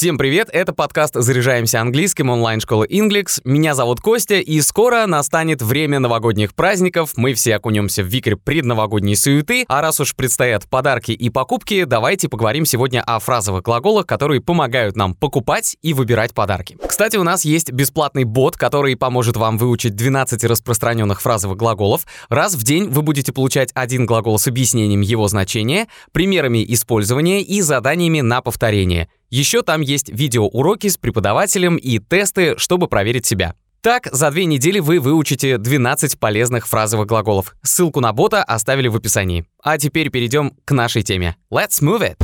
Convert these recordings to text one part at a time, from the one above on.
Всем привет, это подкаст «Заряжаемся английским» онлайн-школы Inglix. Меня зовут Костя, и скоро настанет время новогодних праздников. Мы все окунемся в викрь предновогодней суеты, а раз уж предстоят подарки и покупки, давайте поговорим сегодня о фразовых глаголах, которые помогают нам покупать и выбирать подарки. Кстати, у нас есть бесплатный бот, который поможет вам выучить 12 распространенных фразовых глаголов. Раз в день вы будете получать один глагол с объяснением его значения, примерами использования и заданиями на повторение – еще там есть видеоуроки с преподавателем и тесты, чтобы проверить себя. Так, за две недели вы выучите 12 полезных фразовых глаголов. Ссылку на бота оставили в описании. А теперь перейдем к нашей теме. Let's move it!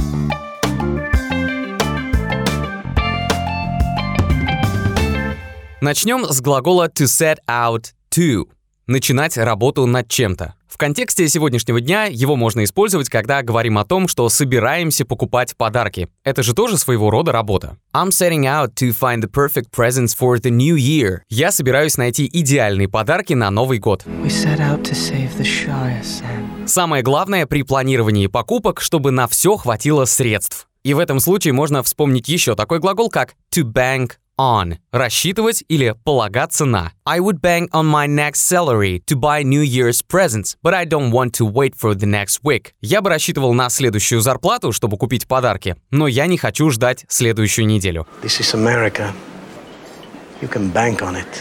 Начнем с глагола to set out to – начинать работу над чем-то. В контексте сегодняшнего дня его можно использовать, когда говорим о том, что собираемся покупать подарки. Это же тоже своего рода работа. I'm setting out to find the perfect presents for the new year. Я собираюсь найти идеальные подарки на Новый год. We set out to save the shyest Самое главное при планировании покупок, чтобы на все хватило средств. И в этом случае можно вспомнить еще такой глагол, как to bank on – рассчитывать или полагаться на. I would bank on my next salary to buy New Year's presents, but I don't want to wait for the next week. Я бы рассчитывал на следующую зарплату, чтобы купить подарки, но я не хочу ждать следующую неделю. This is America. You can bank on it.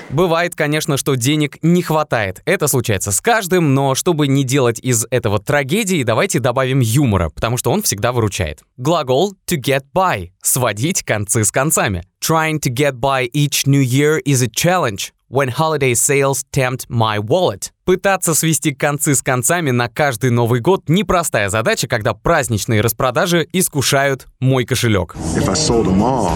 Бывает, конечно, что денег не хватает. Это случается с каждым, но чтобы не делать из этого трагедии, давайте добавим юмора, потому что он всегда выручает. Глагол to get by – сводить концы с концами. Trying to get by each new year is a challenge. When holiday sales tempt my wallet. Пытаться свести концы с концами на каждый Новый год – непростая задача, когда праздничные распродажи искушают мой кошелек. If I sold them all,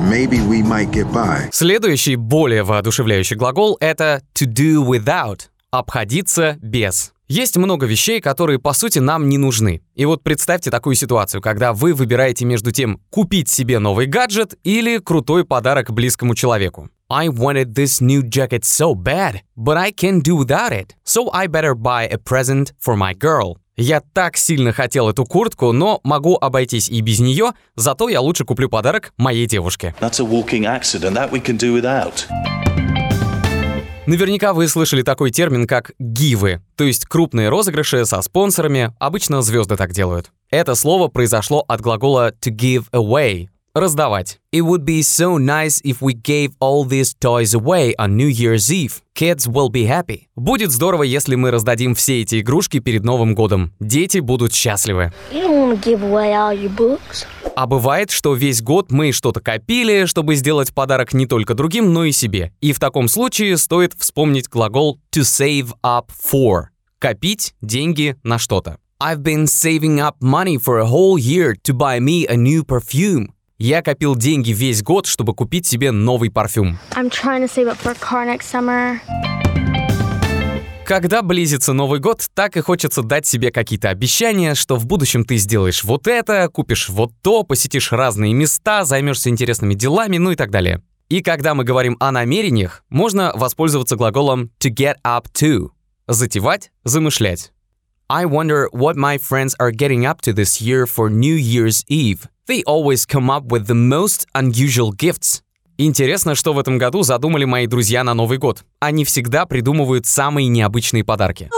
maybe we might get by. Следующий, более воодушевляющий глагол — это to do without — обходиться без. Есть много вещей, которые, по сути, нам не нужны. И вот представьте такую ситуацию, когда вы выбираете между тем, купить себе новый гаджет или крутой подарок близкому человеку. I wanted this new jacket so bad, but I can't do without it. So I better buy a present for my girl. Я так сильно хотел эту куртку, но могу обойтись и без нее, зато я лучше куплю подарок моей девушке. Наверняка вы слышали такой термин, как гивы, то есть крупные розыгрыши со спонсорами, обычно звезды так делают. Это слово произошло от глагола to give away, раздавать. It would be so nice if we gave all these toys away on New Year's Eve. Kids will be happy. Будет здорово, если мы раздадим все эти игрушки перед Новым годом. Дети будут счастливы. You don't want to give away all your books. А бывает, что весь год мы что-то копили, чтобы сделать подарок не только другим, но и себе. И в таком случае стоит вспомнить глагол to save up for. Копить деньги на что-то. I've been saving up money for a whole year to buy me a new perfume. Я копил деньги весь год, чтобы купить себе новый парфюм. Когда близится Новый год, так и хочется дать себе какие-то обещания, что в будущем ты сделаешь вот это, купишь вот то, посетишь разные места, займешься интересными делами, ну и так далее. И когда мы говорим о намерениях, можно воспользоваться глаголом to get up to – затевать, замышлять. I wonder what my friends are getting up to this year for New Year's Eve. They always come up with the most unusual gifts. Интересно, что в этом году задумали мои друзья на Новый год. Они всегда придумывают самые необычные подарки.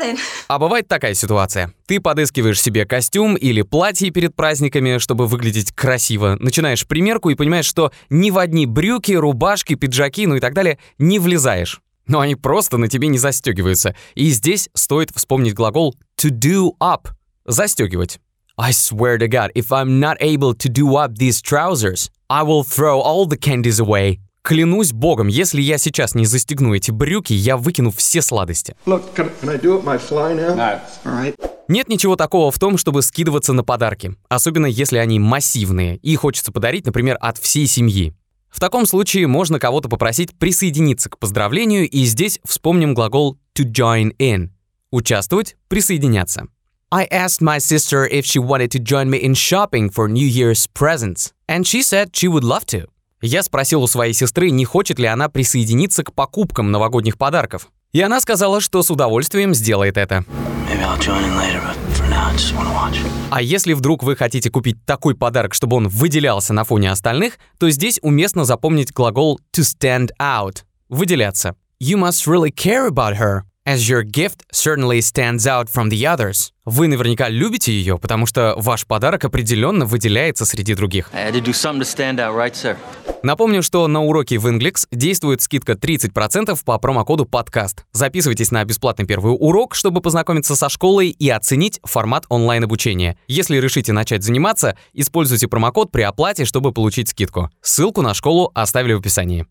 Here? А бывает такая ситуация. Ты подыскиваешь себе костюм или платье перед праздниками, чтобы выглядеть красиво. Начинаешь примерку и понимаешь, что ни в одни брюки, рубашки, пиджаки, ну и так далее не влезаешь. Но они просто на тебе не застегиваются. И здесь стоит вспомнить глагол to do up – застегивать. I swear to God, if I'm not able to do up these trousers, I will throw all the candies away. Клянусь богом, если я сейчас не застегну эти брюки, я выкину все сладости. Look, can, can I do it my fly now? No. All right. Нет ничего такого в том, чтобы скидываться на подарки, особенно если они массивные и хочется подарить, например, от всей семьи. В таком случае можно кого-то попросить присоединиться к поздравлению, и здесь вспомним глагол to join in – участвовать, присоединяться. I asked my sister if she wanted to join me in shopping for New Year's presents, and she said she would love to. Я спросил у своей сестры, не хочет ли она присоединиться к покупкам новогодних подарков. И она сказала, что с удовольствием сделает это. Later. А если вдруг вы хотите купить такой подарок, чтобы он выделялся на фоне остальных, то здесь уместно запомнить глагол to stand out – выделяться. You must really care about her, as your gift certainly stands out from the others. Вы наверняка любите ее, потому что ваш подарок определенно выделяется среди других. Out, right? Напомню, что на уроке в Inglix действует скидка 30% по промокоду подкаст. Записывайтесь на бесплатный первый урок, чтобы познакомиться со школой и оценить формат онлайн-обучения. Если решите начать заниматься, используйте промокод при оплате, чтобы получить скидку. Ссылку на школу оставили в описании.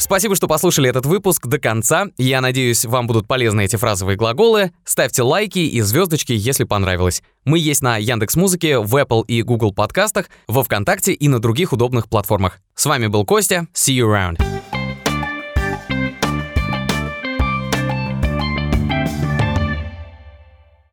Спасибо, что послушали этот выпуск до конца. Я надеюсь, вам будут полезны эти фразовые глаголы. Ставьте лайки и звездочки, если понравилось. Мы есть на Яндекс Музыке, в Apple и Google подкастах, во Вконтакте и на других удобных платформах. С вами был Костя. See you around.